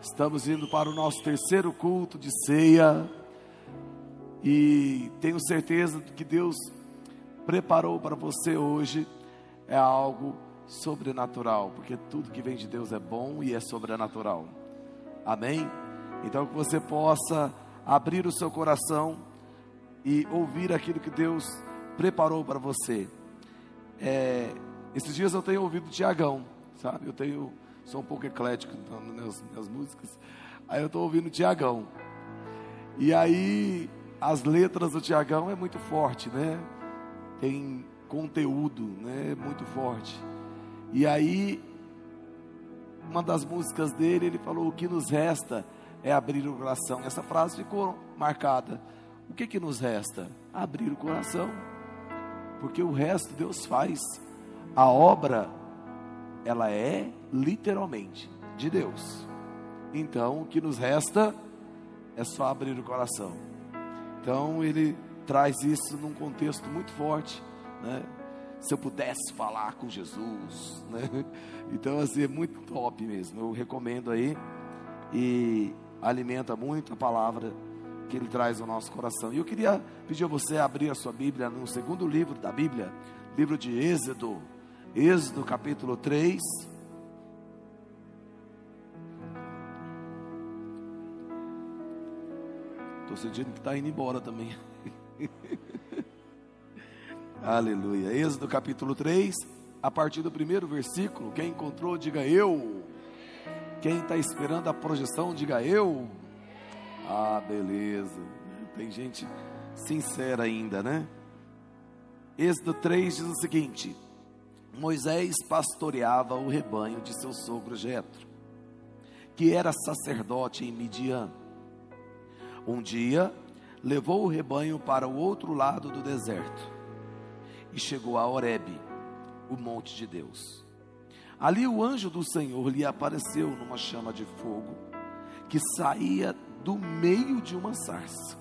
Estamos indo para o nosso terceiro culto de ceia e tenho certeza que Deus preparou para você hoje é algo sobrenatural, porque tudo que vem de Deus é bom e é sobrenatural. Amém? Então que você possa abrir o seu coração e ouvir aquilo que Deus preparou para você. É, esses dias eu tenho ouvido Tiagão, sabe? Eu tenho, sou um pouco eclético nas minhas, minhas músicas. Aí eu estou ouvindo Tiagão. E aí as letras do Tiagão é muito forte, né? Tem conteúdo, né? Muito forte. E aí uma das músicas dele, ele falou: "O que nos resta é abrir o coração". Essa frase ficou marcada. O que que nos resta? Abrir o coração. Porque o resto Deus faz. A obra ela é literalmente de Deus. Então, o que nos resta é só abrir o coração. Então, ele traz isso num contexto muito forte, né? Se eu pudesse falar com Jesus, né? Então, assim, é muito top mesmo. Eu recomendo aí e alimenta muito a palavra que ele traz ao nosso coração. E eu queria pedir a você abrir a sua Bíblia no segundo livro da Bíblia, livro de Êxodo, Êxodo capítulo 3. Estou sentindo que está indo embora também. Aleluia. Êxodo capítulo 3, a partir do primeiro versículo. Quem encontrou, diga eu. Quem está esperando a projeção, diga eu. Ah, beleza. Tem gente sincera ainda, né? Êxodo 3 diz o seguinte: Moisés pastoreava o rebanho de seu sogro Jetro, que era sacerdote em Midian. Um dia, levou o rebanho para o outro lado do deserto e chegou a Horebe, o monte de Deus. Ali o anjo do Senhor lhe apareceu numa chama de fogo que saía do meio de uma sarça.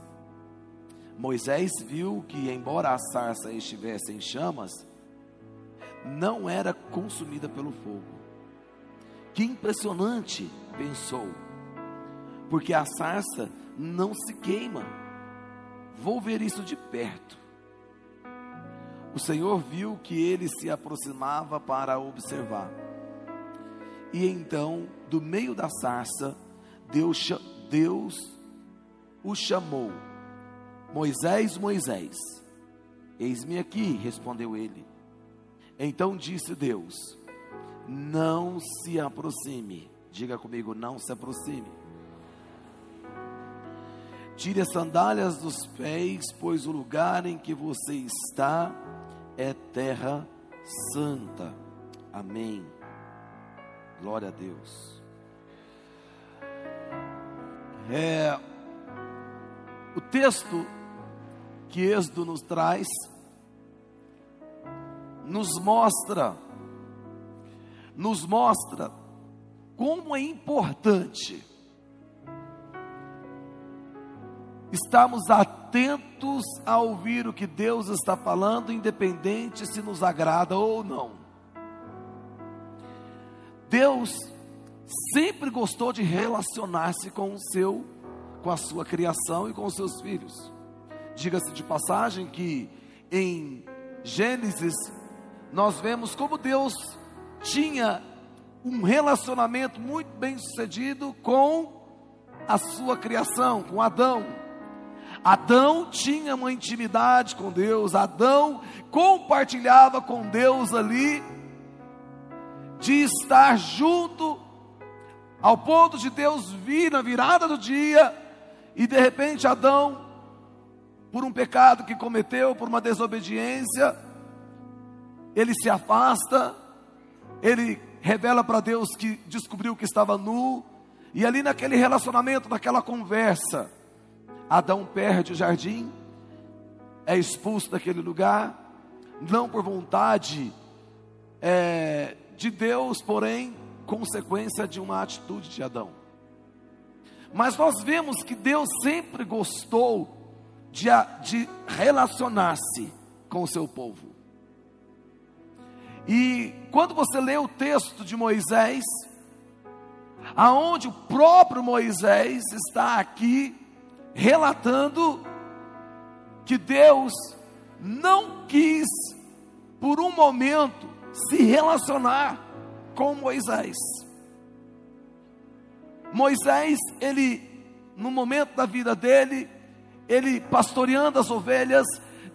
Moisés viu que, embora a sarça estivesse em chamas, não era consumida pelo fogo. Que impressionante, pensou, porque a sarça não se queima. Vou ver isso de perto. O Senhor viu que ele se aproximava para observar. E então, do meio da sarça, Deus, Deus o chamou: Moisés, Moisés. Eis-me aqui, respondeu ele. Então disse Deus: Não se aproxime. Diga comigo, não se aproxime. Tire as sandálias dos pés, pois o lugar em que você está é terra santa. Amém. Glória a Deus. É, o texto que Êxodo nos traz nos mostra, nos mostra como é importante estarmos atentos a ouvir o que Deus está falando, independente se nos agrada ou não. Deus sempre gostou de relacionar-se com o seu, com a sua criação e com os seus filhos. Diga-se de passagem que em Gênesis nós vemos como Deus tinha um relacionamento muito bem sucedido com a sua criação, com Adão. Adão tinha uma intimidade com Deus, Adão compartilhava com Deus ali, de estar junto, ao ponto de Deus vir na virada do dia, e de repente Adão, por um pecado que cometeu, por uma desobediência, ele se afasta, ele revela para Deus que descobriu que estava nu, e ali naquele relacionamento, naquela conversa, Adão perde o jardim, é expulso daquele lugar, não por vontade é, de Deus, porém, consequência de uma atitude de Adão. Mas nós vemos que Deus sempre gostou de, de relacionar-se com o seu povo. E quando você lê o texto de Moisés, aonde o próprio Moisés está aqui relatando que Deus não quis por um momento se relacionar com Moisés. Moisés, ele no momento da vida dele, ele pastoreando as ovelhas,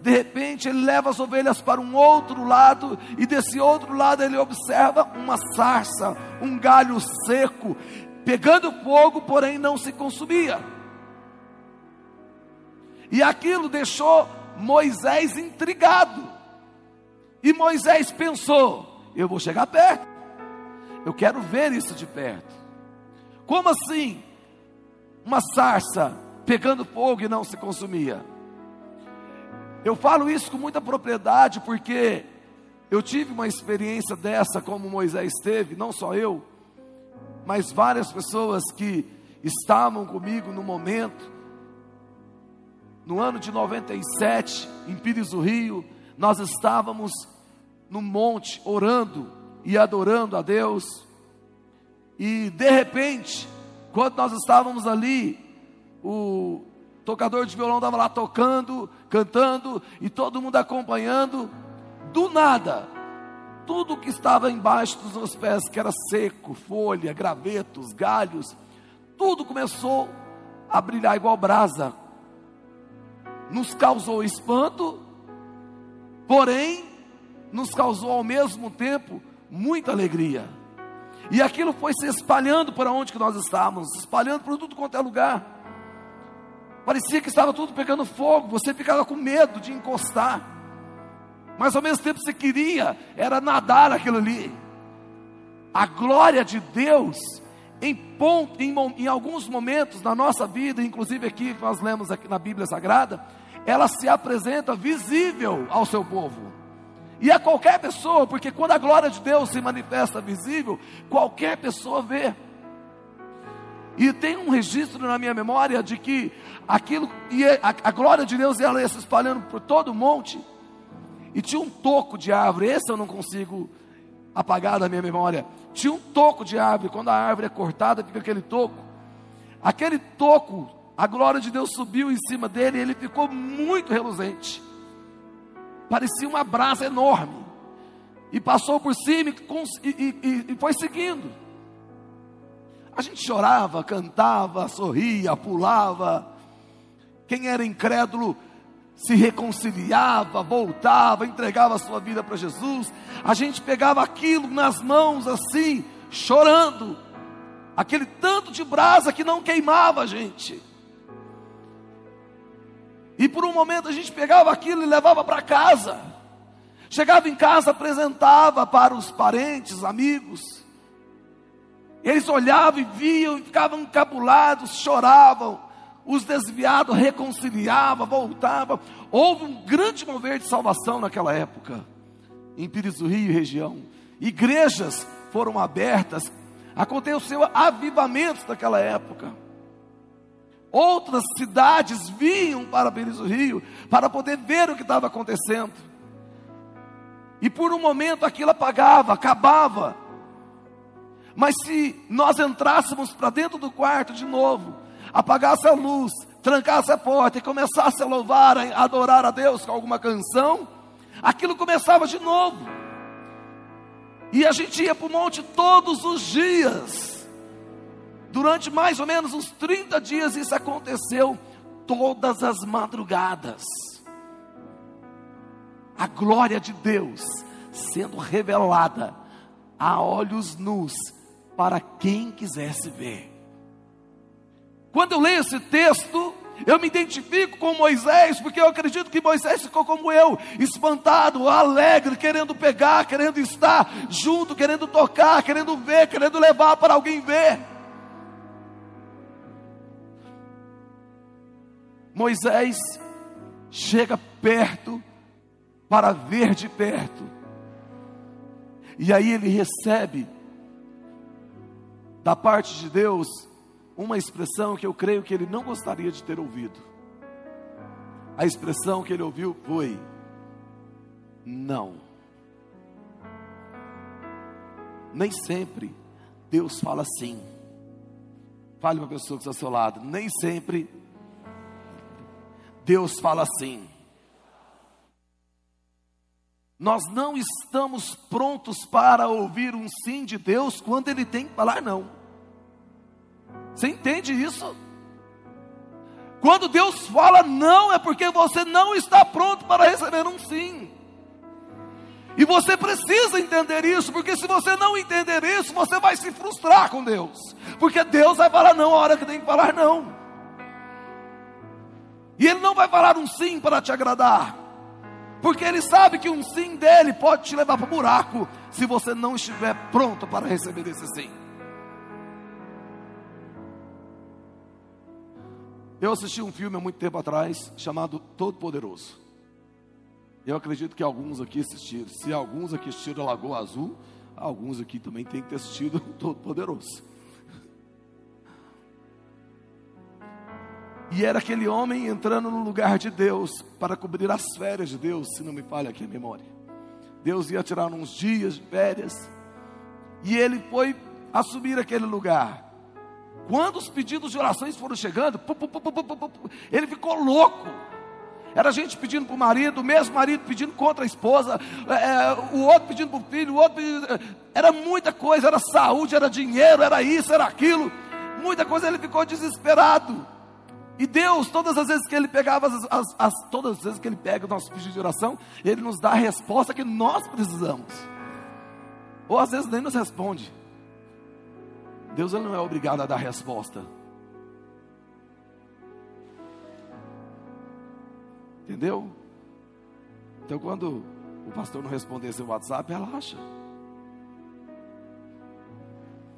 de repente ele leva as ovelhas para um outro lado, e desse outro lado ele observa uma sarça, um galho seco, pegando fogo, porém não se consumia. E aquilo deixou Moisés intrigado. E Moisés pensou: eu vou chegar perto, eu quero ver isso de perto. Como assim? Uma sarça pegando fogo e não se consumia. Eu falo isso com muita propriedade porque eu tive uma experiência dessa como Moisés teve, não só eu, mas várias pessoas que estavam comigo no momento. No ano de 97, em Pires do Rio, nós estávamos no monte orando e adorando a Deus. E de repente, quando nós estávamos ali, o tocador de violão estava lá tocando, cantando e todo mundo acompanhando. Do nada, tudo que estava embaixo dos meus pés, que era seco, folha, gravetos, galhos, tudo começou a brilhar igual brasa. Nos causou espanto, porém, nos causou ao mesmo tempo muita alegria. E aquilo foi se espalhando para onde que nós estávamos, espalhando por tudo quanto é lugar. Parecia que estava tudo pegando fogo, você ficava com medo de encostar. Mas ao mesmo tempo você queria era nadar aquilo ali. A glória de Deus em, ponto, em, em alguns momentos na nossa vida, inclusive aqui que nós lemos aqui na Bíblia Sagrada, ela se apresenta visível ao seu povo. E a qualquer pessoa, porque quando a glória de Deus se manifesta visível, qualquer pessoa vê. E tem um registro na minha memória de que aquilo ia, a, a glória de Deus ela ia se espalhando por todo o monte. E tinha um toco de árvore, esse eu não consigo apagar da minha memória. Tinha um toco de árvore, quando a árvore é cortada, fica aquele toco. Aquele toco, a glória de Deus subiu em cima dele e ele ficou muito reluzente. Parecia uma brasa enorme. E passou por cima e, e, e foi seguindo. A gente chorava, cantava, sorria, pulava. Quem era incrédulo se reconciliava, voltava, entregava a sua vida para Jesus. A gente pegava aquilo nas mãos assim, chorando. Aquele tanto de brasa que não queimava a gente. E por um momento a gente pegava aquilo e levava para casa. Chegava em casa, apresentava para os parentes, amigos. Eles olhavam e viam e ficavam encabulados, choravam. Os desviados reconciliavam, voltavam. Houve um grande mover de salvação naquela época, em Pires do Rio e região. Igrejas foram abertas, aconteceu avivamentos naquela época. Outras cidades vinham para Pires do Rio para poder ver o que estava acontecendo. E por um momento aquilo apagava, acabava. Mas se nós entrássemos para dentro do quarto de novo, apagasse a luz, trancasse a porta e começasse a louvar, a adorar a Deus com alguma canção, aquilo começava de novo. E a gente ia para o monte todos os dias. Durante mais ou menos uns 30 dias isso aconteceu todas as madrugadas. A glória de Deus sendo revelada a olhos nus para quem quisesse ver. Quando eu leio esse texto, eu me identifico com Moisés, porque eu acredito que Moisés ficou como eu, espantado, alegre, querendo pegar, querendo estar junto, querendo tocar, querendo ver, querendo levar para alguém ver. Moisés chega perto para ver de perto, e aí ele recebe da parte de Deus uma expressão que eu creio que ele não gostaria de ter ouvido. A expressão que ele ouviu foi: não. Nem sempre Deus fala sim. Fale para a pessoa que está ao seu lado. Nem sempre Deus fala assim. Nós não estamos prontos para ouvir um sim de Deus quando Ele tem que falar não. Você entende isso? Quando Deus fala não, é porque você não está pronto para receber um sim. E você precisa entender isso, porque se você não entender isso, você vai se frustrar com Deus. Porque Deus vai falar não a hora que tem que falar não. E Ele não vai falar um sim para te agradar. Porque Ele sabe que um sim dele pode te levar para o buraco, se você não estiver pronto para receber esse sim. Eu assisti um filme há muito tempo atrás chamado Todo Poderoso. Eu acredito que alguns aqui assistiram. Se alguns aqui assistiram a Lagoa Azul, alguns aqui também têm que ter assistido Todo Poderoso. E era aquele homem entrando no lugar de Deus para cobrir as férias de Deus, se não me falha aqui a memória. Deus ia tirar uns dias de férias. E ele foi assumir aquele lugar. Quando os pedidos de orações foram chegando, ele ficou louco. Era gente pedindo para o marido, o mesmo marido pedindo contra a esposa, é, é o outro pedindo para o filho, o outro pedindo, é, Era muita coisa, era saúde, era dinheiro, era isso, era aquilo. Muita coisa, ele ficou desesperado. E Deus, todas as vezes que Ele pegava, as, as, as, todas as vezes que Ele pega o nosso pedido de oração, Ele nos dá a resposta que nós precisamos. Ou às vezes nem nos responde. Deus ele não é obrigado a dar resposta. Entendeu? Então quando o pastor não responder seu WhatsApp, relaxa.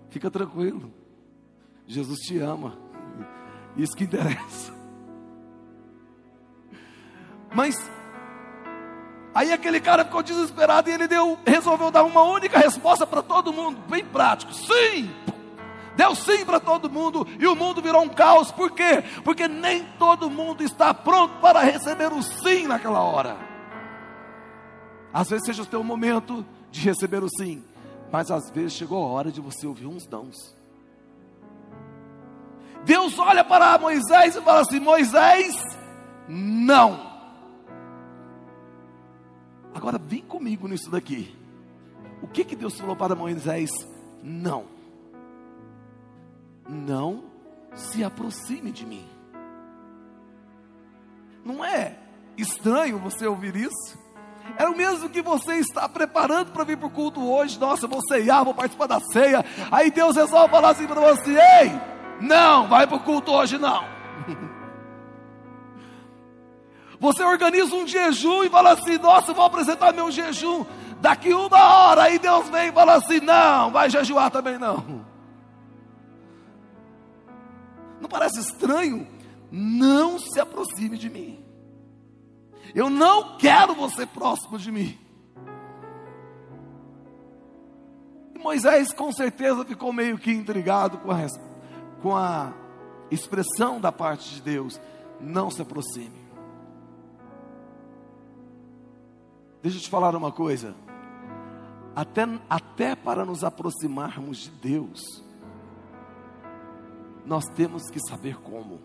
Fica tranquilo. Jesus te ama. Isso que interessa. Mas aí aquele cara ficou desesperado e ele deu, resolveu dar uma única resposta para todo mundo, bem prático. Sim! Deu sim para todo mundo e o mundo virou um caos. Por quê? Porque nem todo mundo está pronto para receber o sim naquela hora. Às vezes seja o teu momento de receber o sim, mas às vezes chegou a hora de você ouvir uns dãos. Deus olha para Moisés e fala assim: Moisés, não. Agora vem comigo nisso daqui. O que que Deus falou para Moisés? Não não se aproxime de mim. Não é estranho você ouvir isso? É o mesmo que você está preparando para vir para o culto hoje. Nossa, vou ceiar, vou participar da ceia. Aí Deus resolve falar assim para você: Ei, não, vai para o culto hoje não. Você organiza um jejum e fala assim: Nossa, vou apresentar meu jejum daqui uma hora. Aí Deus vem e fala assim: Não, vai jejuar também não. Não parece estranho? Não se aproxime de mim. Eu não quero você próximo de mim. E Moisés com certeza ficou meio que intrigado com a, com a expressão da parte de Deus: não se aproxime. Deixa eu te falar uma coisa. Até, até para nos aproximarmos de Deus, nós temos que saber como.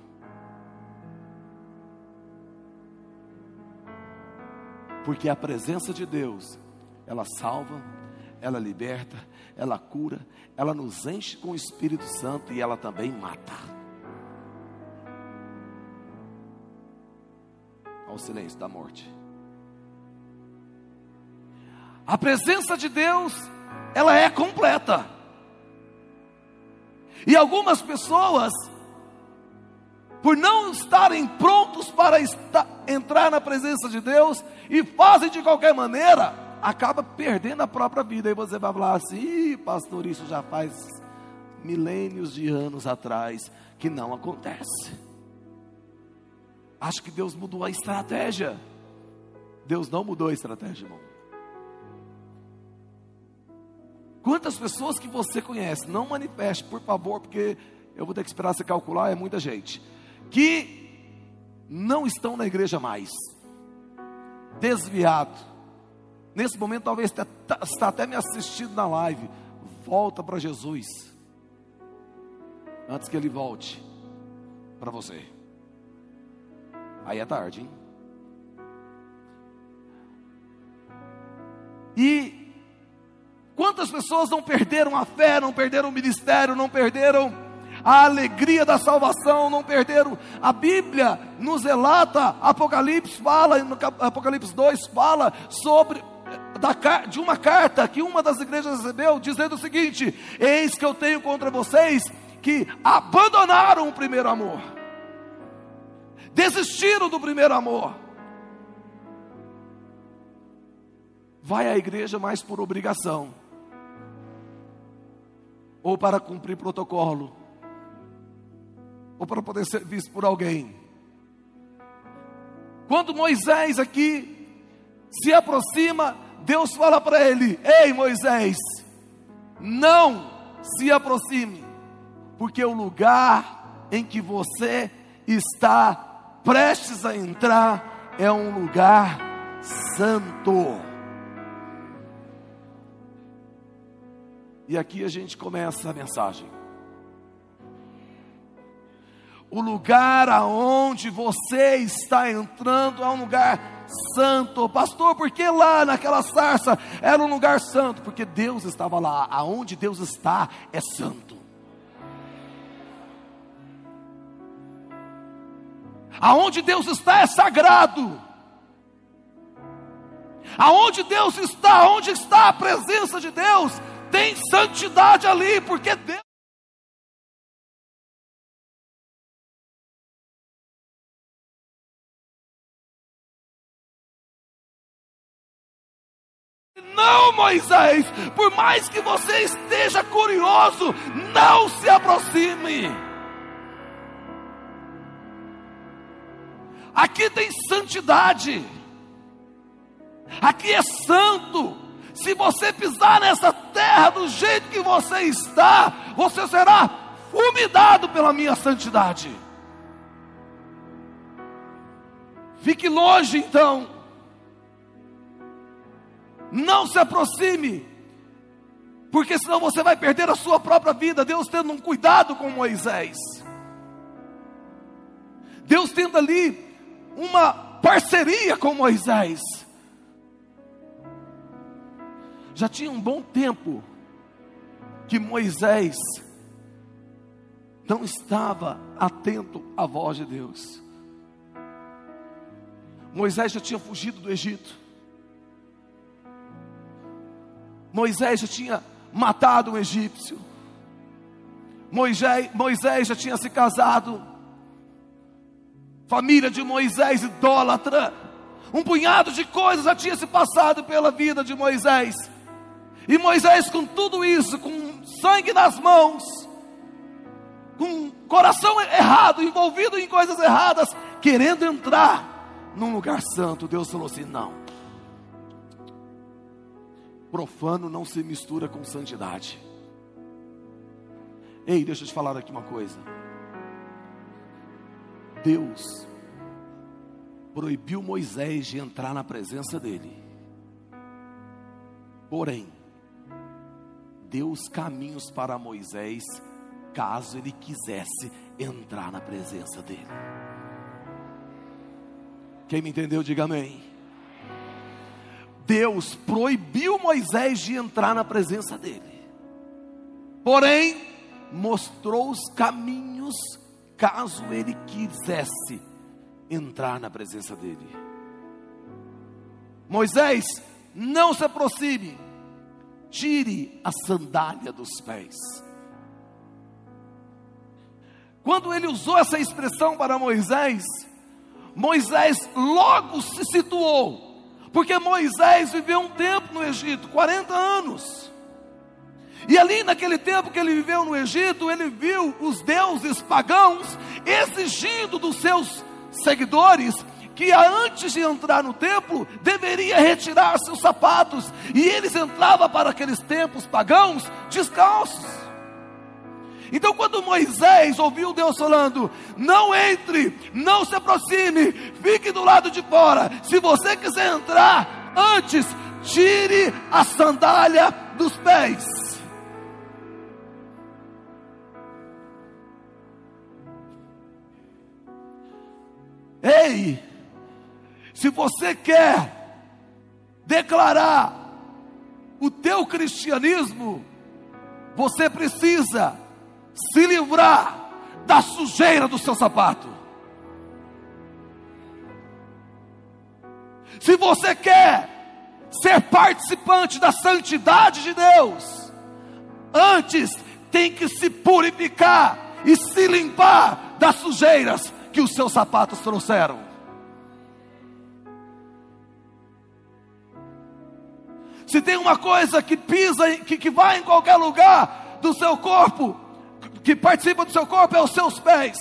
Porque a presença de Deus, ela salva, ela liberta, ela cura, ela nos enche com o Espírito Santo e ela também mata. Ao silêncio da morte. A presença de Deus, ela é completa. E algumas pessoas, por não estarem prontos para estar, entrar na presença de Deus, e fazem de qualquer maneira, acaba perdendo a própria vida. Aí você vai falar assim, pastor, isso já faz milênios de anos atrás que não acontece. Acho que Deus mudou a estratégia. Deus não mudou a estratégia, irmão. Quantas pessoas que você conhece, não manifeste, por favor, porque eu vou ter que esperar você calcular, é muita gente, que não estão na igreja mais, desviado. Nesse momento, talvez está, está até me assistindo na live. Volta para Jesus. antes que ele volte para você. Aí é tarde, hein? E quantas pessoas não perderam a fé, não perderam o ministério, não perderam a alegria da salvação, não perderam. A Bíblia nos relata, Apocalipse fala, Apocalipse 2 fala sobre da, de uma carta que uma das igrejas recebeu, dizendo o seguinte: Eis que eu tenho contra vocês que abandonaram o primeiro amor, desistiram do primeiro amor. Vai à igreja mais por obrigação, ou para cumprir protocolo, ou para poder ser visto por alguém. Quando Moisés aqui se aproxima, Deus fala para ele: Ei Moisés, não se aproxime, porque o lugar em que você está prestes a entrar é um lugar santo. E aqui a gente começa a mensagem. O lugar aonde você está entrando é um lugar santo. Pastor, por que lá naquela sarça era um lugar santo? Porque Deus estava lá. Aonde Deus está é santo. Aonde Deus está é sagrado. Aonde Deus está, onde está a presença de Deus, tem santidade ali, porque Deus. Moisés, por mais que você esteja curioso, não se aproxime. Aqui tem santidade, aqui é santo. Se você pisar nessa terra do jeito que você está, você será fulminado pela minha santidade. Fique longe então não se aproxime, porque senão você vai perder a sua própria vida. Deus tendo um cuidado com Moisés, Deus tendo ali uma parceria com Moisés. Já tinha um bom tempo que Moisés não estava atento à voz de Deus. Moisés já tinha fugido do Egito. Moisés já tinha matado um egípcio. Moisés, Moisés já tinha se casado. Família de Moisés idólatra. Um punhado de coisas já tinha se passado pela vida de Moisés. E Moisés, com tudo isso, com sangue nas mãos, com coração errado, envolvido em coisas erradas, querendo entrar num lugar santo, Deus falou assim: não Profano não se mistura com santidade. Ei, deixa eu te falar aqui uma coisa. Deus proibiu Moisés de entrar na presença dele. Porém, deu os caminhos para Moisés, caso ele quisesse entrar na presença dele. Quem me entendeu, diga amém. Deus proibiu Moisés de entrar na presença dele. Porém, mostrou os caminhos caso ele quisesse entrar na presença dele. Moisés, não se aproxime, tire a sandália dos pés. Quando ele usou essa expressão para Moisés, Moisés logo se situou porque Moisés viveu um tempo no Egito 40 anos. E ali naquele tempo que ele viveu no Egito, ele viu os deuses pagãos exigindo dos seus seguidores que antes de entrar no templo deveria retirar seus sapatos, e eles entravam para aqueles templos pagãos descalços. Então, quando Moisés ouviu Deus falando: Não entre, não se aproxime, fique do lado de fora. Se você quiser entrar, antes, tire a sandália dos pés. Ei, se você quer declarar o teu cristianismo, você precisa se livrar da sujeira do seu sapato. Se você quer ser participante da santidade de Deus, antes tem que se purificar e se limpar das sujeiras que os seus sapatos trouxeram. Se tem uma coisa que pisa, que, que vai em qualquer lugar do seu corpo, que participa do seu corpo, é os seus pés.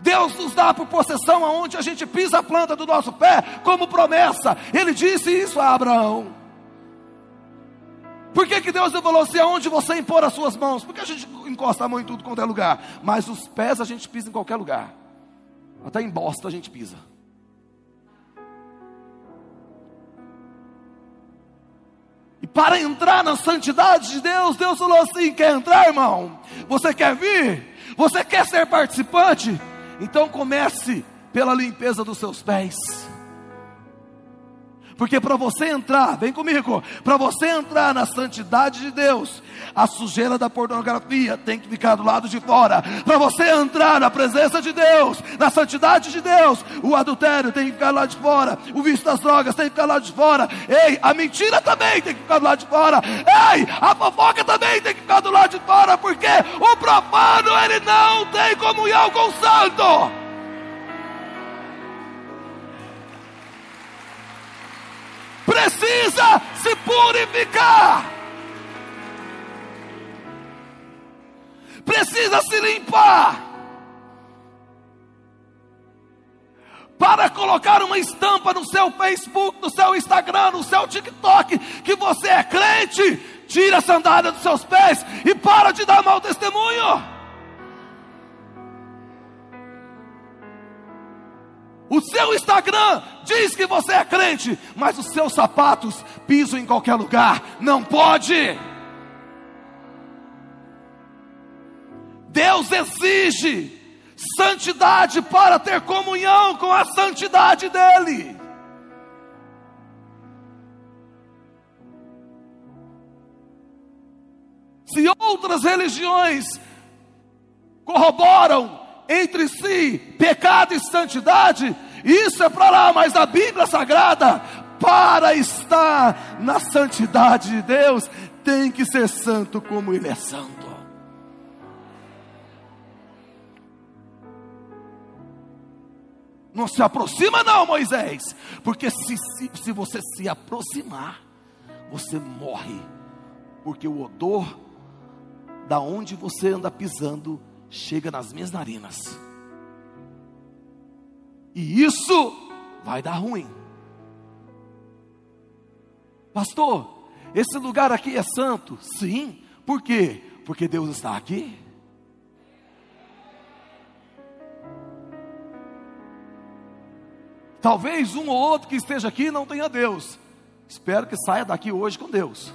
Deus nos dá por possessão aonde a gente pisa a planta do nosso pé, como promessa. Ele disse isso a Abraão. Por que, que Deus não falou assim, aonde você impor as suas mãos? Porque a gente encosta a mão em tudo quanto é lugar. Mas os pés a gente pisa em qualquer lugar. Até em bosta a gente pisa. Para entrar na santidade de Deus, Deus falou assim: quer entrar, irmão? Você quer vir? Você quer ser participante? Então comece pela limpeza dos seus pés. Porque para você entrar, vem comigo, para você entrar na santidade de Deus, a sujeira da pornografia tem que ficar do lado de fora. Para você entrar na presença de Deus, na santidade de Deus, o adultério tem que ficar lado de fora, o vício das drogas tem que ficar lado de fora. Ei, a mentira também tem que ficar do lado de fora. Ei, a fofoca também tem que ficar do lado de fora, porque o profano ele não tem comunhão com o santo. Precisa se purificar. Precisa se limpar. Para colocar uma estampa no seu Facebook, no seu Instagram, no seu TikTok, que você é crente, tira a sandália dos seus pés e para de dar mau testemunho. O seu Instagram diz que você é crente, mas os seus sapatos pisam em qualquer lugar. Não pode. Deus exige santidade para ter comunhão com a santidade dEle. Se outras religiões corroboram entre si pecado e santidade, isso é para lá, mas a Bíblia Sagrada, para estar na santidade de Deus, tem que ser santo como Ele é santo. Não se aproxima, não, Moisés, porque se, se, se você se aproximar, você morre, porque o odor da onde você anda pisando chega nas minhas narinas. E isso vai dar ruim. Pastor, esse lugar aqui é santo? Sim. Por quê? Porque Deus está aqui. Talvez um ou outro que esteja aqui não tenha Deus. Espero que saia daqui hoje com Deus.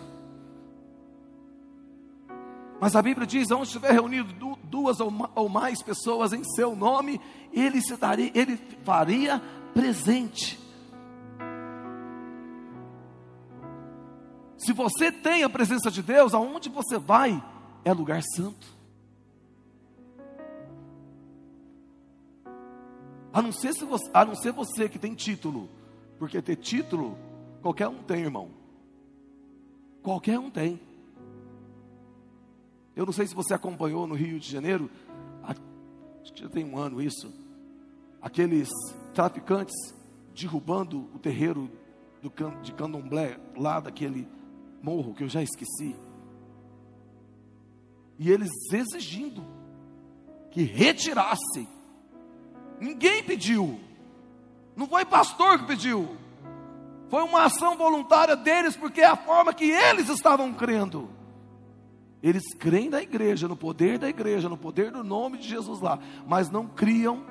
Mas a Bíblia diz: onde estiver reunido duas ou mais pessoas em seu nome, ele, se daria, ele faria presente. Se você tem a presença de Deus, aonde você vai é lugar santo. A não ser, se você, a não ser você que tem título, porque ter título, qualquer um tem, irmão. Qualquer um tem. Eu não sei se você acompanhou no Rio de Janeiro, acho que já tem um ano isso, aqueles traficantes derrubando o terreiro do, de candomblé, lá daquele morro que eu já esqueci. E eles exigindo que retirassem. Ninguém pediu. Não foi pastor que pediu. Foi uma ação voluntária deles, porque é a forma que eles estavam crendo. Eles creem na igreja, no poder da igreja, no poder do nome de Jesus lá, mas não criam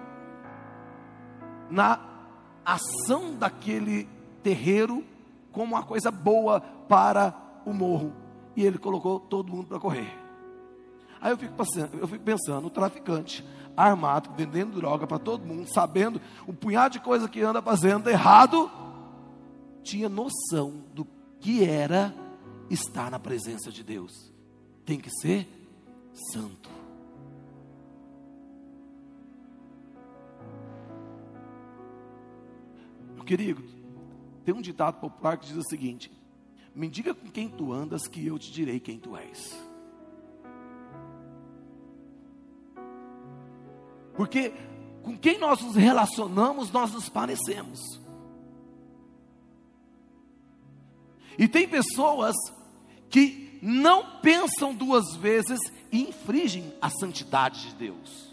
na ação daquele terreiro como uma coisa boa para o morro. E ele colocou todo mundo para correr. Aí eu fico, pensando, eu fico pensando, o traficante armado, vendendo droga para todo mundo, sabendo o punhado de coisa que anda fazendo errado, tinha noção do que era estar na presença de Deus. Tem que ser santo. Meu querido, tem um ditado popular que diz o seguinte: Me diga com quem tu andas, que eu te direi quem tu és. Porque com quem nós nos relacionamos, nós nos parecemos. E tem pessoas que não pensam duas vezes e infringem a santidade de Deus.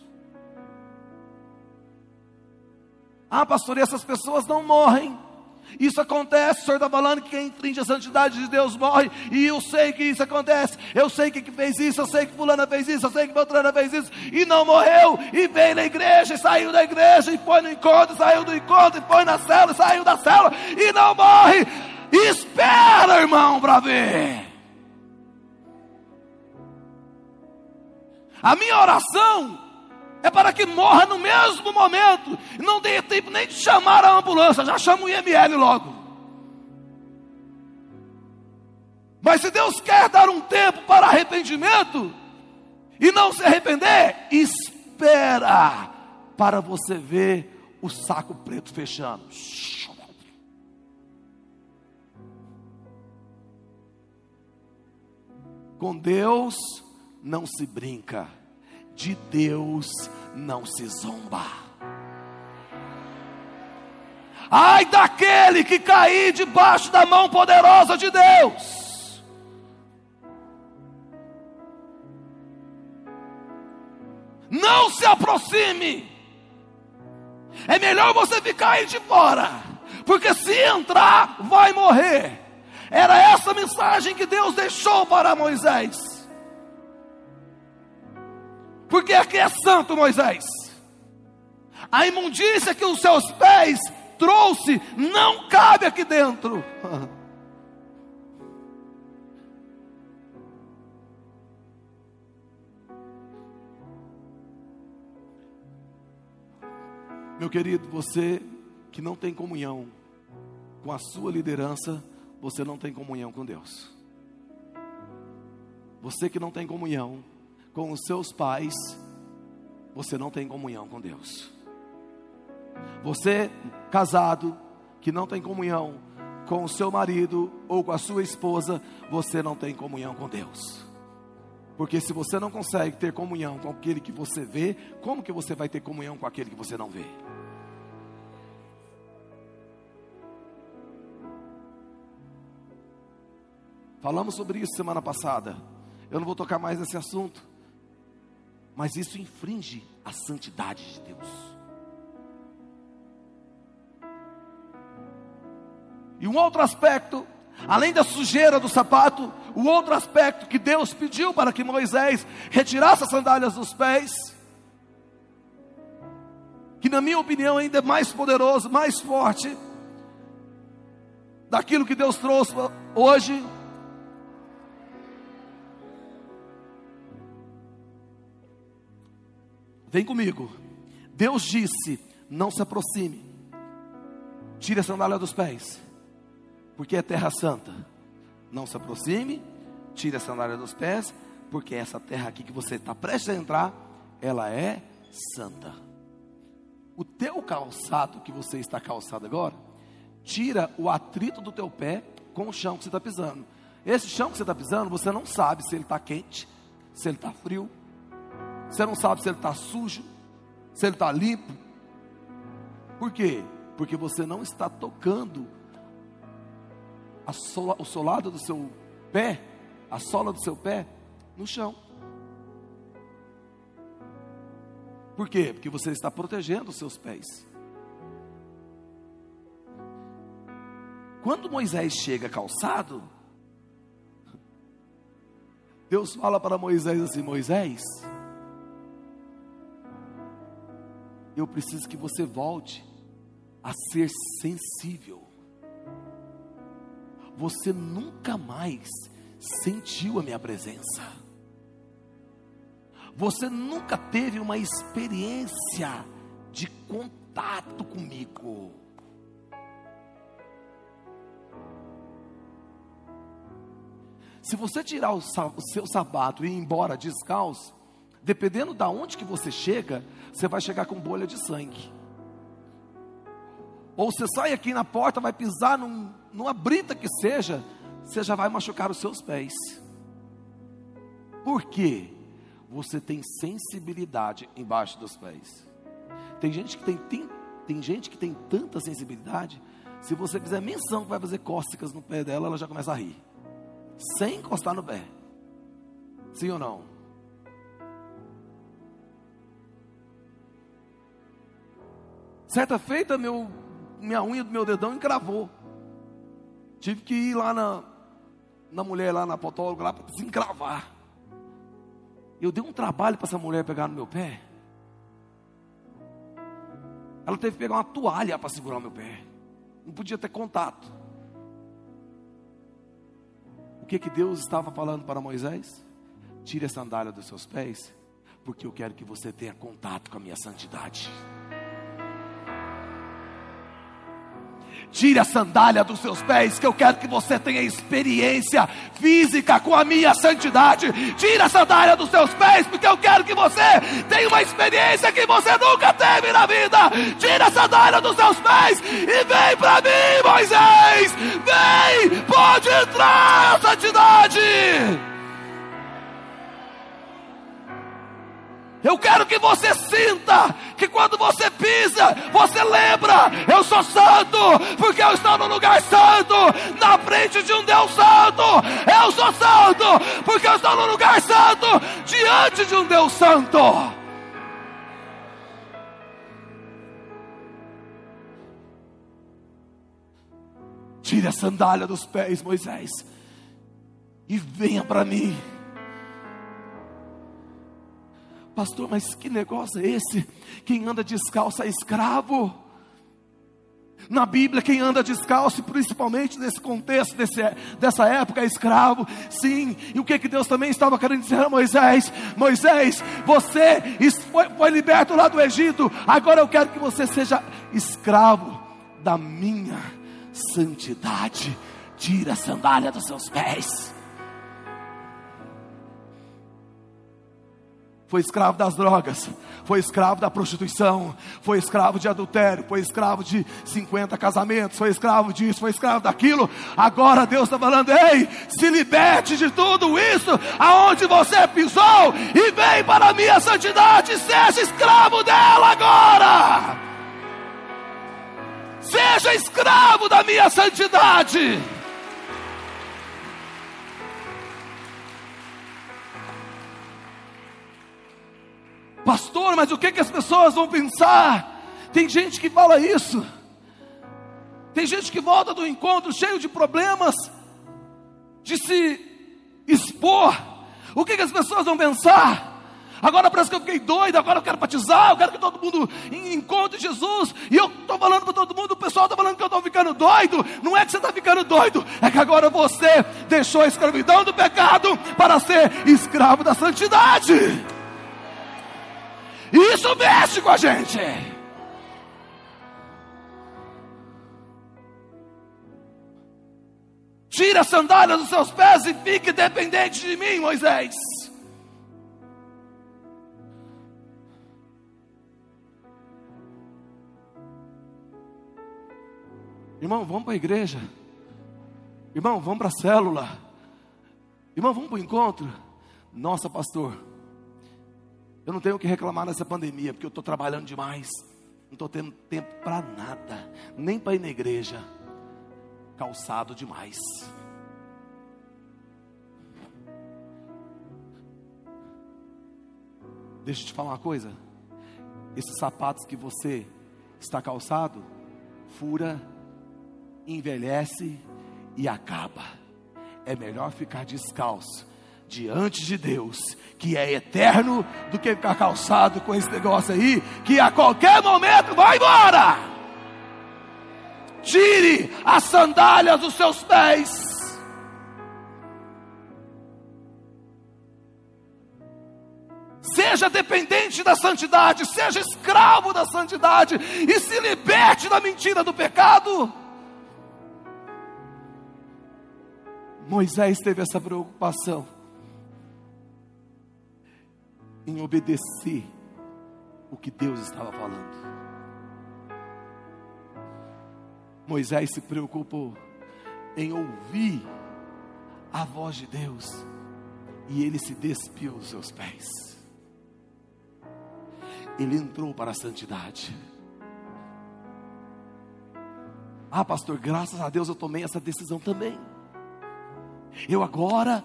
Ah, pastor, e essas pessoas não morrem. Isso acontece, o senhor está falando que quem infringe a santidade de Deus morre, e eu sei que isso acontece, eu sei que, fez isso, eu sei que fulana fez isso, eu sei que Beltrana fez isso, e não morreu, e veio na igreja, e saiu da igreja, e foi no encontro, e saiu do encontro, e foi na cela, e saiu da cela, e não morre. Espera, irmão, para ver. A minha oração é para que morra no mesmo momento. Não dê tempo nem de chamar a ambulância, já chama o IML logo. Mas se Deus quer dar um tempo para arrependimento e não se arrepender, espera para você ver o saco preto fechando. Com Deus não se brinca de Deus não se zomba. Ai daquele que cair debaixo da mão poderosa de Deus. Não se aproxime. É melhor você ficar aí de fora, porque se entrar, vai morrer. Era essa mensagem que Deus deixou para Moisés. Porque aqui é santo, Moisés. A imundícia que os seus pés trouxe não cabe aqui dentro. Meu querido, você que não tem comunhão com a sua liderança, você não tem comunhão com Deus. Você que não tem comunhão com os seus pais, você não tem comunhão com Deus. Você, casado, que não tem comunhão com o seu marido ou com a sua esposa, você não tem comunhão com Deus. Porque se você não consegue ter comunhão com aquele que você vê, como que você vai ter comunhão com aquele que você não vê? Falamos sobre isso semana passada. Eu não vou tocar mais nesse assunto mas isso infringe a santidade de Deus. E um outro aspecto, além da sujeira do sapato, o outro aspecto que Deus pediu para que Moisés retirasse as sandálias dos pés, que na minha opinião ainda é mais poderoso, mais forte, daquilo que Deus trouxe hoje, Vem comigo. Deus disse: Não se aproxime. Tire a sandália dos pés, porque é terra santa. Não se aproxime, tire a sandália dos pés, porque essa terra aqui que você está prestes a entrar, ela é santa. O teu calçado que você está calçado agora, tira o atrito do teu pé com o chão que você está pisando. Esse chão que você está pisando, você não sabe se ele está quente, se ele está frio, você não sabe se ele está sujo, se ele está limpo. Por quê? Porque você não está tocando sola, o solado do seu pé, a sola do seu pé, no chão. Por quê? Porque você está protegendo os seus pés. Quando Moisés chega calçado, Deus fala para Moisés assim: Moisés, eu preciso que você volte a ser sensível. Você nunca mais sentiu a minha presença. você nunca teve uma experiência de contato comigo. Se você tirar o, seu sapato e ir embora descalço, dependendo da onde que você chega, você vai chegar com bolha de sangue. Ou você sai aqui na porta, vai pisar num, numa brita que seja, você já vai machucar os seus pés. Por quê? Você tem sensibilidade embaixo dos pés. Tem gente que tem, tem, tem gente que tem tanta sensibilidade, se você fizer menção que vai fazer cócegas no pé dela, ela já começa a rir. Sem encostar no pé. Sim ou não? Certa feita, meu, minha unha do meu dedão encravou. Tive que ir lá na, na mulher, lá na potóloga, lá para desencravar. Eu dei um trabalho para essa mulher pegar no meu pé. Ela teve que pegar uma toalha para segurar o meu pé. Não podia ter contato. O que que Deus estava falando para Moisés? Tire a sandália dos seus pés, porque eu quero que você tenha contato com a minha santidade. Tire a sandália dos seus pés, que eu quero que você tenha experiência física com a minha santidade. Tire a sandália dos seus pés, porque eu quero que você tenha uma experiência que você nunca teve na vida. Tire a sandália dos seus pés e vem para mim, Moisés. Vem, pode entrar santidade. Eu quero que você sinta que quando você pisa, você lembra: eu sou santo, porque eu estou no lugar santo, na frente de um Deus santo. Eu sou santo, porque eu estou no lugar santo, diante de um Deus santo. Tire a sandália dos pés, Moisés, e venha para mim. Pastor, mas que negócio é esse? Quem anda descalço é escravo. Na Bíblia, quem anda descalço, principalmente nesse contexto desse, dessa época, é escravo. Sim, e o que, que Deus também estava querendo dizer a Moisés? Moisés, você foi, foi liberto lá do Egito, agora eu quero que você seja escravo da minha santidade. Tira a sandália dos seus pés. Foi escravo das drogas, foi escravo da prostituição, foi escravo de adultério, foi escravo de 50 casamentos, foi escravo disso, foi escravo daquilo. Agora Deus está falando: ei, se liberte de tudo isso, aonde você pisou, e vem para a minha santidade, seja escravo dela agora. Seja escravo da minha santidade. Pastor, mas o que, que as pessoas vão pensar? Tem gente que fala isso. Tem gente que volta do encontro cheio de problemas, de se expor. O que, que as pessoas vão pensar? Agora parece que eu fiquei doido, agora eu quero batizar, eu quero que todo mundo encontre Jesus. E eu estou falando para todo mundo, o pessoal está falando que eu estou ficando doido. Não é que você está ficando doido, é que agora você deixou a escravidão do pecado para ser escravo da santidade. Isso mexe com a gente. Tira a sandália dos seus pés e fique dependente de mim, Moisés. Irmão, vamos para a igreja. Irmão, vamos para a célula. Irmão, vamos para o encontro. Nossa, pastor, eu não tenho o que reclamar nessa pandemia, porque eu estou trabalhando demais. Não estou tendo tempo para nada, nem para ir na igreja. Calçado demais. Deixa eu te falar uma coisa. Esses sapatos que você está calçado, fura, envelhece e acaba. É melhor ficar descalço diante de Deus, que é eterno, do que ficar calçado com esse negócio aí, que a qualquer momento vai embora. Tire as sandálias dos seus pés. seja dependente da santidade, seja escravo da santidade e se liberte da mentira do pecado. Moisés teve essa preocupação em obedecer o que Deus estava falando. Moisés se preocupou em ouvir a voz de Deus e ele se despiu dos seus pés. Ele entrou para a santidade. Ah, pastor, graças a Deus eu tomei essa decisão também. Eu agora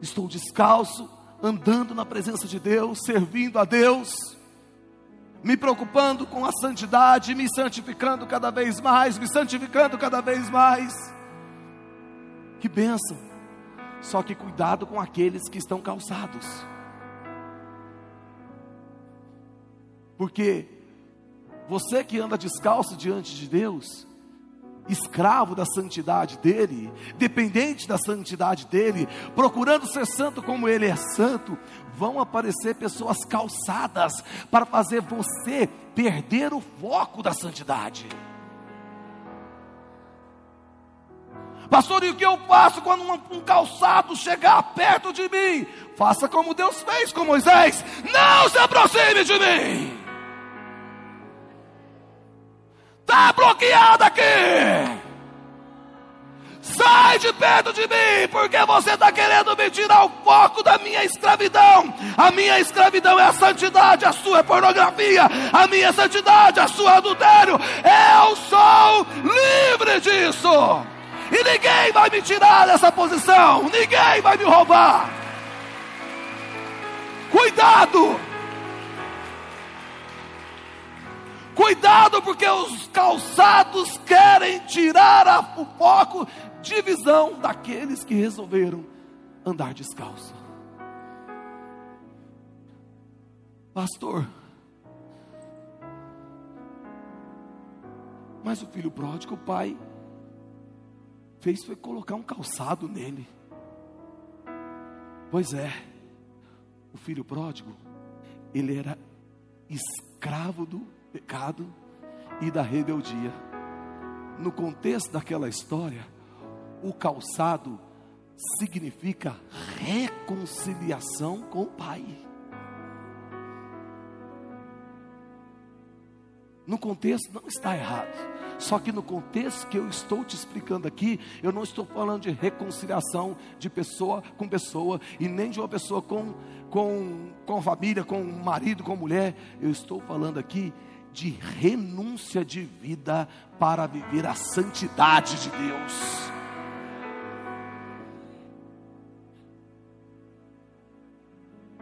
estou descalço, andando na presença de Deus, servindo a Deus, me preocupando com a santidade, me santificando cada vez mais, me santificando cada vez mais. Que bênção! Só que cuidado com aqueles que estão calçados, porque você que anda descalço diante de Deus, escravo da santidade dele, dependente da santidade dele, procurando ser santo como ele é santo, vão aparecer pessoas calçadas para fazer você perder o foco da santidade. Pastor, e o que eu faço quando um, calçado chegar perto de mim? Faça como Deus fez com Moisés: não se aproxime de mim. Está bloqueado aqui. Sai de perto de mim, porque você está querendo me tirar o foco da minha escravidão. A minha escravidão é a santidade, a sua é pornografia. A minha santidade, a sua é adultério. Eu sou livre disso. E ninguém vai me tirar dessa posição. Ninguém vai me roubar. Cuidado! Cuidado, porque os calçados querem tirar o foco de visão daqueles que resolveram andar descalço. Pastor, mas o filho pródigo, o pai, fez foi colocar um calçado nele. Pois é, o filho pródigo, ele era escravo do pecado e da rebeldia. No contexto daquela história, o calçado significa reconciliação com o Pai. No contexto não está errado. Só que no contexto que eu estou te explicando aqui, eu não estou falando de reconciliação de pessoa com pessoa e nem de uma pessoa com com com família, com marido, com mulher. Eu estou falando aqui de renúncia de vida para viver a santidade de Deus.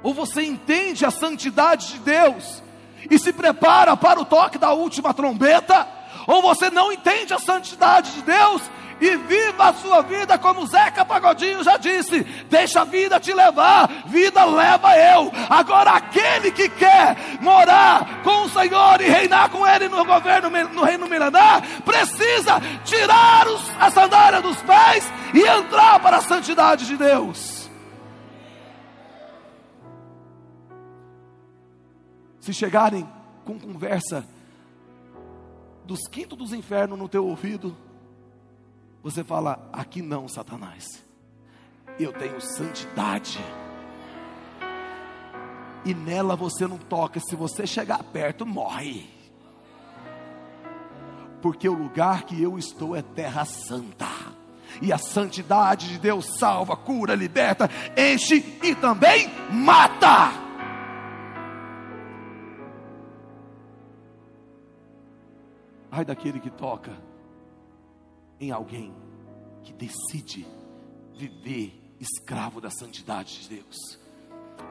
Ou você entende a santidade de Deus e se prepara para o toque da última trombeta, ou você não entende a santidade de Deus e viva a sua vida como Zeca Pagodinho já disse: deixa a vida te levar, vida leva eu. Agora, aquele que quer morar com o Senhor e reinar com Ele no governo, no reino milenar, precisa tirar os, a sandália dos pés e entrar para a santidade de Deus. Se chegarem com conversa dos quintos dos infernos no teu ouvido, você fala: aqui não, Satanás. Eu tenho santidade. E nela você não toca. Se você chegar perto, morre. Porque o lugar que eu estou é terra santa. E a santidade de Deus salva, cura, liberta, enche e também mata. Ai daquele que toca em alguém que decide viver escravo da santidade de Deus.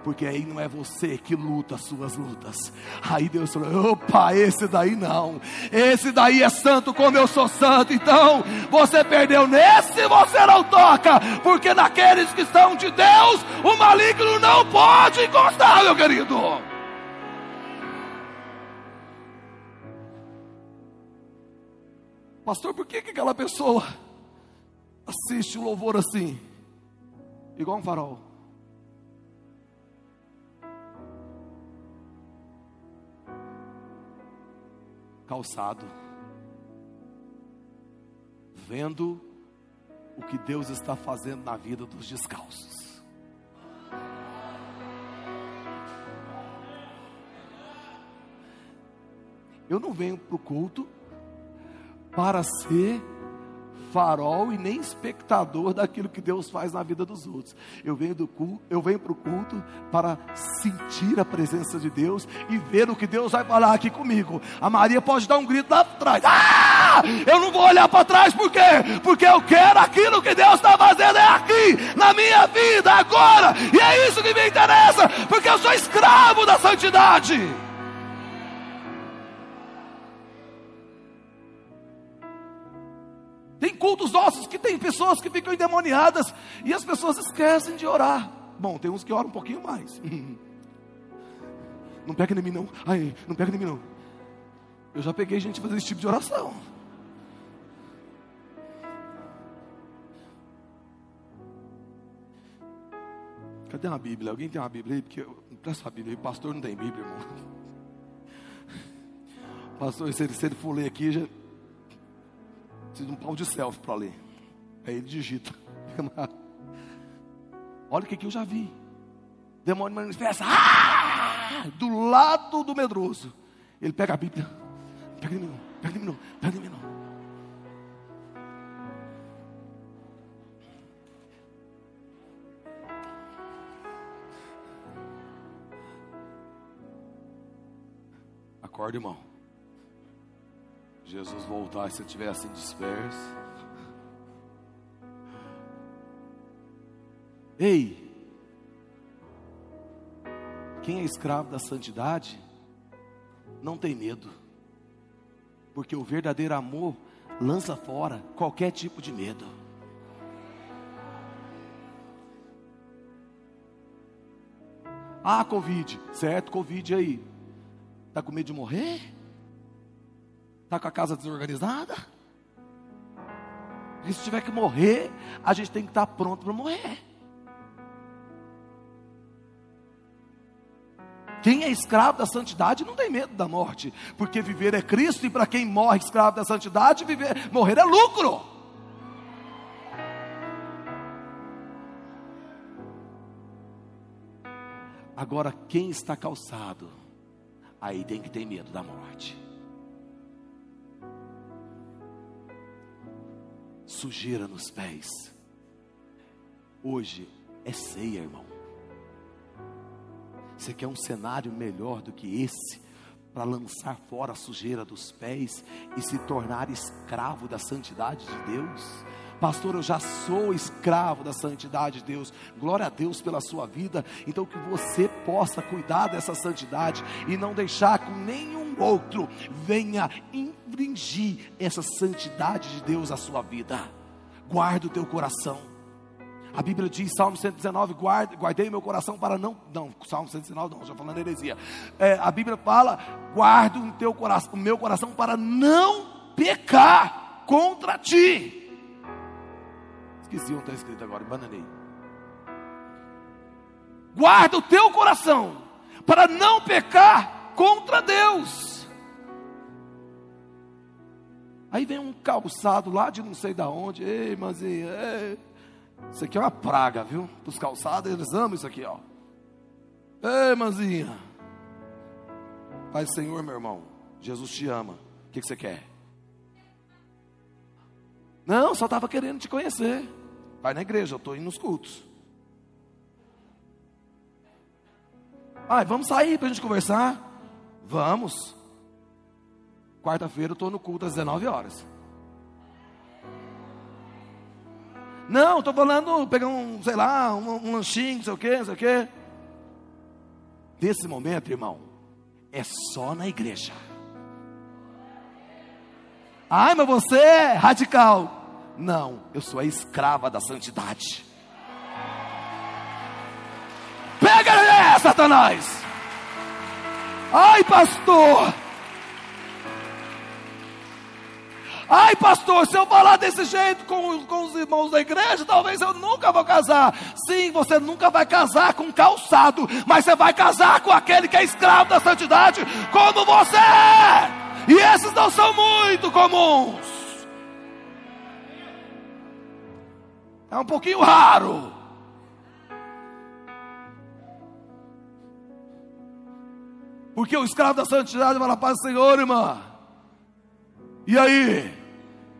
Porque aí não é você que luta as suas lutas. Aí Deus falou: opa, esse daí não. Esse daí é santo como eu sou santo. Então, você perdeu nesse, você não toca. Porque naqueles que são de Deus, o maligno não pode encostar, meu querido. Pastor, por que, que aquela pessoa assiste o louvor assim? Igual um farol. Calçado. Vendo o que Deus está fazendo na vida dos descalços. Eu não venho para o culto para ser farol e nem espectador daquilo que Deus faz na vida dos outros. Eu venho do culto, eu venho para o culto para sentir a presença de Deus e ver o que Deus vai falar aqui comigo. A Maria pode dar um grito lá atrás. Ah! Eu não vou olhar para trás por quê? Porque eu quero aquilo que Deus está fazendo é aqui, na minha vida, agora. E é isso que me interessa, porque eu sou escravo da santidade. Cultos nossos que tem pessoas que ficam endemoniadas e as pessoas esquecem de orar. Bom, tem uns que oram um pouquinho mais. Não pega em mim não. Ai, não pega em mim não. Eu já peguei gente fazendo esse tipo de oração. Cadê uma Bíblia? Alguém tem uma Bíblia aí? Porque eu presta a Bíblia aí. Pastor não tem Bíblia, irmão. Pastor, se ele, se ele for ler aqui, já Precisa de um pau de selfie para ler. Aí ele digita. Olha o que, que eu já vi. Demônio manifesta. Ah! Do lado do medroso. Ele pega a Bíblia. Pega de mim, pega de mim, pega de mim. Acorda, irmão. Jesus voltar, se eu estiver assim disperso. Ei, quem é escravo da santidade não tem medo, porque o verdadeiro amor lança fora qualquer tipo de medo. Ah, Covid, certo? Covid aí. Está com medo de morrer? Está com a casa desorganizada? E se tiver que morrer, a gente tem que estar pronto para morrer. Quem é escravo da santidade não tem medo da morte, porque viver é Cristo e para quem morre escravo da santidade, viver, morrer é lucro. Agora, quem está calçado, aí tem que ter medo da morte. Sujeira nos pés. Hoje é ceia, irmão. Você quer um cenário melhor do que esse para lançar fora a sujeira dos pés e se tornar escravo da santidade de Deus? Pastor, eu já sou escravo da santidade de Deus. Glória a Deus pela sua vida. Então que você possa cuidar dessa santidade e não deixar com nenhum outro venha infringir essa santidade de Deus à sua vida. Guarda o teu coração. A Bíblia diz, Salmo 119, guarde, guardei meu coração para não. Não, Salmo 119 não, já falando heresia. É, a Bíblia fala, guarda o, teu coração, o meu coração para não pecar contra ti. Esqueci onde está escrito agora, bananei. Guarda o teu coração para não pecar contra Deus. Aí vem um calçado lá de não sei da onde. Ei, irmãzinha, ei. isso aqui é uma praga, viu? Os calçados, eles amam isso aqui, ó. Ei, irmãzinha. Pai Senhor, meu irmão, Jesus te ama. O que, que você quer? Não, só estava querendo te conhecer. Vai na igreja, eu estou indo nos cultos. Ai, vamos sair para a gente conversar? Vamos. Quarta-feira eu estou no culto às 19 horas. Não, estou falando, pegar um, sei lá, um, um lanchinho, não sei o quê, não sei o quê. Nesse momento, irmão, é só na igreja. Ai, mas você é radical. Não, eu sou a escrava da santidade. Pega Satanás! Ai, pastor! Ai, pastor, se eu falar desse jeito com, com os irmãos da igreja, talvez eu nunca vou casar. Sim, você nunca vai casar com calçado, mas você vai casar com aquele que é escravo da santidade, como você é. E esses não são muito comuns. É um pouquinho raro. Porque o escravo da santidade lá, paz Senhor, irmã. E aí?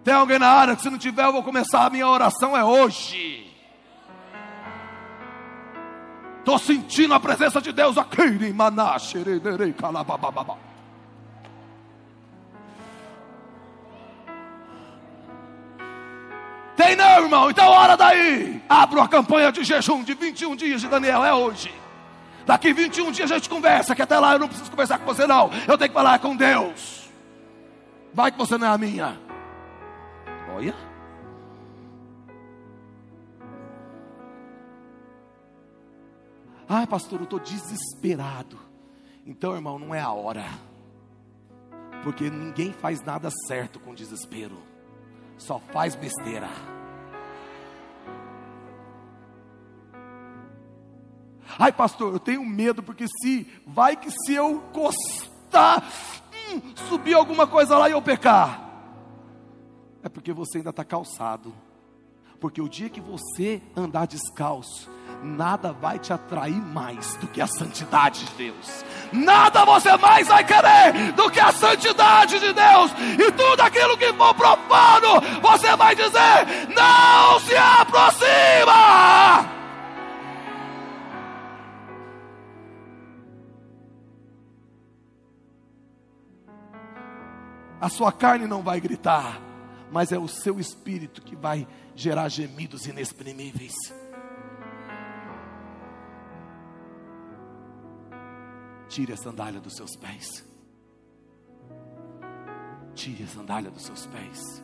Tem alguém na área que se não tiver, eu vou começar a minha oração é hoje. Estou sentindo a presença de Deus aqui. Tem não, irmão? Então hora daí. Abro a campanha de jejum de 21 dias de Daniel, é hoje. Daqui 21 dias a gente conversa, que até lá eu não preciso conversar com você, não. Eu tenho que falar com Deus. Vai que você não é a minha. Ai, pastor, eu estou desesperado. Então, irmão, não é a hora. Porque ninguém faz nada certo com desespero. Só faz besteira. Ai, pastor, eu tenho medo porque se vai que se eu costar, hum, subir alguma coisa lá e eu pecar. É porque você ainda está calçado. Porque o dia que você andar descalço, nada vai te atrair mais do que a santidade de Deus. Nada você mais vai querer do que a santidade de Deus. E tudo aquilo que for profano, você vai dizer: não se aproxima. A sua carne não vai gritar, mas é o seu espírito que vai gerar gemidos inexprimíveis. Tire a sandália dos seus pés. Tire a sandália dos seus pés.